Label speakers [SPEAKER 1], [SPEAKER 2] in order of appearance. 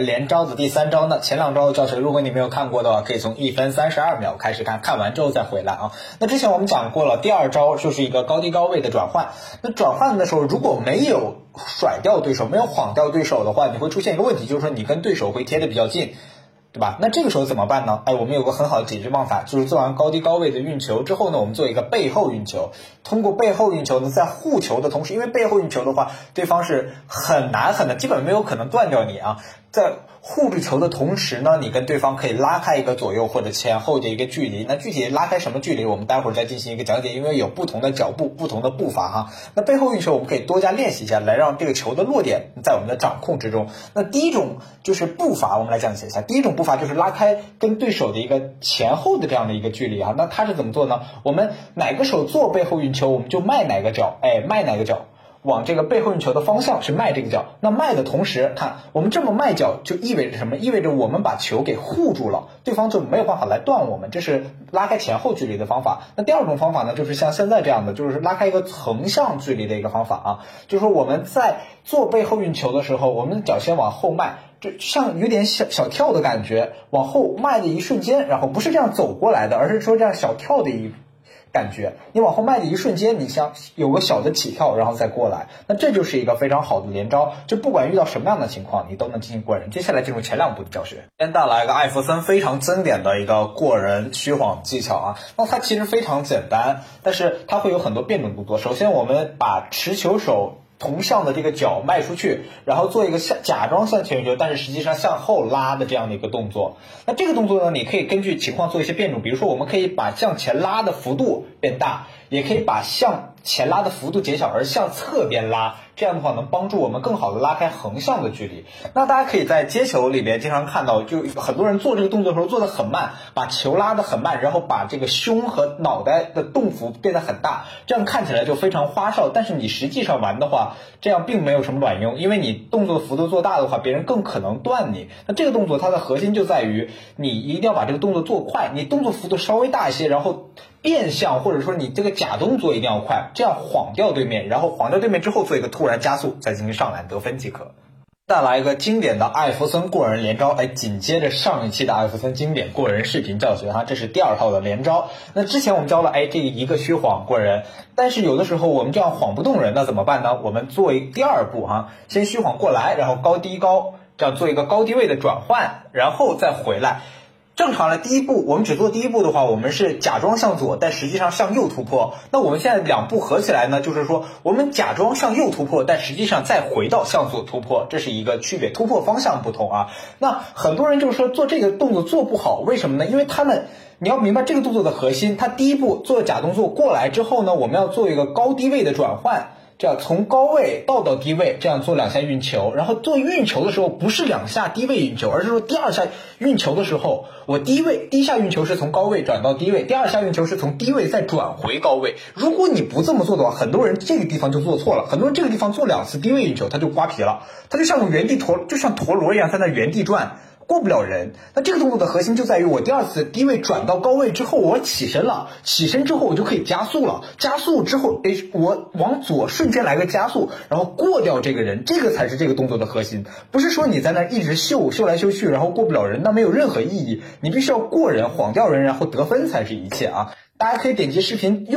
[SPEAKER 1] 连招的第三招呢，前两招的教学，如果你没有看过的话，可以从一分三十二秒开始看，看完之后再回来啊。那之前我们讲过了，第二招就是一个高低高位的转换。那转换的时候，如果没有甩掉对手，没有晃掉对手的话，你会出现一个问题，就是说你跟对手会贴的比较近。对吧？那这个时候怎么办呢？哎，我们有个很好的解决办法，就是做完高低高位的运球之后呢，我们做一个背后运球。通过背后运球呢，在护球的同时，因为背后运球的话，对方是很难很难，基本没有可能断掉你啊。在护住球的同时呢，你跟对方可以拉开一个左右或者前后的一个距离。那具体拉开什么距离，我们待会儿再进行一个讲解，因为有不同的脚步、不同的步伐哈。那背后运球我们可以多加练习一下，来让这个球的落点在我们的掌控之中。那第一种就是步伐，我们来讲解一下。第一种步伐就是拉开跟对手的一个前后的这样的一个距离啊。那它是怎么做呢？我们哪个手做背后运球，我们就迈哪个脚，哎，迈哪个脚。往这个背后运球的方向去迈这个脚，那迈的同时，看我们这么迈脚就意味着什么？意味着我们把球给护住了，对方就没有办法来断我们。这是拉开前后距离的方法。那第二种方法呢，就是像现在这样的，就是拉开一个横向距离的一个方法啊。就是说我们在做背后运球的时候，我们的脚先往后迈，就像有点小小跳的感觉，往后迈的一瞬间，然后不是这样走过来的，而是说这样小跳的一。感觉你往后迈的一瞬间，你像有个小的起跳，然后再过来，那这就是一个非常好的连招。就不管遇到什么样的情况，你都能进行过人。接下来进入前两步的教学，先带来一个艾弗森非常经典的一个过人虚晃技巧啊。那它其实非常简单，但是它会有很多变种动作。首先，我们把持球手。同向的这个脚迈出去，然后做一个向假装向前球，但是实际上向后拉的这样的一个动作。那这个动作呢，你可以根据情况做一些变种，比如说我们可以把向前拉的幅度变大，也可以把向前拉的幅度减小，而向侧边拉。这样的话能帮助我们更好的拉开横向的距离。那大家可以在接球里边经常看到，就很多人做这个动作的时候做的很慢，把球拉的很慢，然后把这个胸和脑袋的动幅变得很大，这样看起来就非常花哨。但是你实际上玩的话，这样并没有什么卵用，因为你动作幅度做大的话，别人更可能断你。那这个动作它的核心就在于你一定要把这个动作做快，你动作幅度稍微大一些，然后。变相或者说你这个假动作一定要快，这样晃掉对面，然后晃掉对面之后做一个突然加速，再进行上篮得分即可。再来一个经典的艾弗森过人连招，哎，紧接着上一期的艾弗森经典过人视频教学哈，这是第二套的连招。那之前我们教了哎这一个虚晃过人，但是有的时候我们这样晃不动人，那怎么办呢？我们做一第二步哈，先虚晃过来，然后高低高，这样做一个高低位的转换，然后再回来。正常的第一步，我们只做第一步的话，我们是假装向左，但实际上向右突破。那我们现在两步合起来呢，就是说我们假装向右突破，但实际上再回到向左突破，这是一个区别，突破方向不同啊。那很多人就是说做这个动作做不好，为什么呢？因为他们你要明白这个动作的核心，他第一步做假动作过来之后呢，我们要做一个高低位的转换。这样从高位倒到低位，这样做两下运球，然后做运球的时候不是两下低位运球，而是说第二下运球的时候，我低位第一下运球是从高位转到低位，第二下运球是从低位再转回高位。如果你不这么做的话，很多人这个地方就做错了，很多人这个地方做两次低位运球，他就刮皮了，他就像原地陀，就像陀螺一样在那原地转。过不了人，那这个动作的核心就在于我第二次低位转到高位之后，我起身了，起身之后我就可以加速了，加速之后，哎，我往左瞬间来个加速，然后过掉这个人，这个才是这个动作的核心，不是说你在那一直秀秀来秀去，然后过不了人，那没有任何意义，你必须要过人，晃掉人，然后得分才是一切啊！大家可以点击视频右。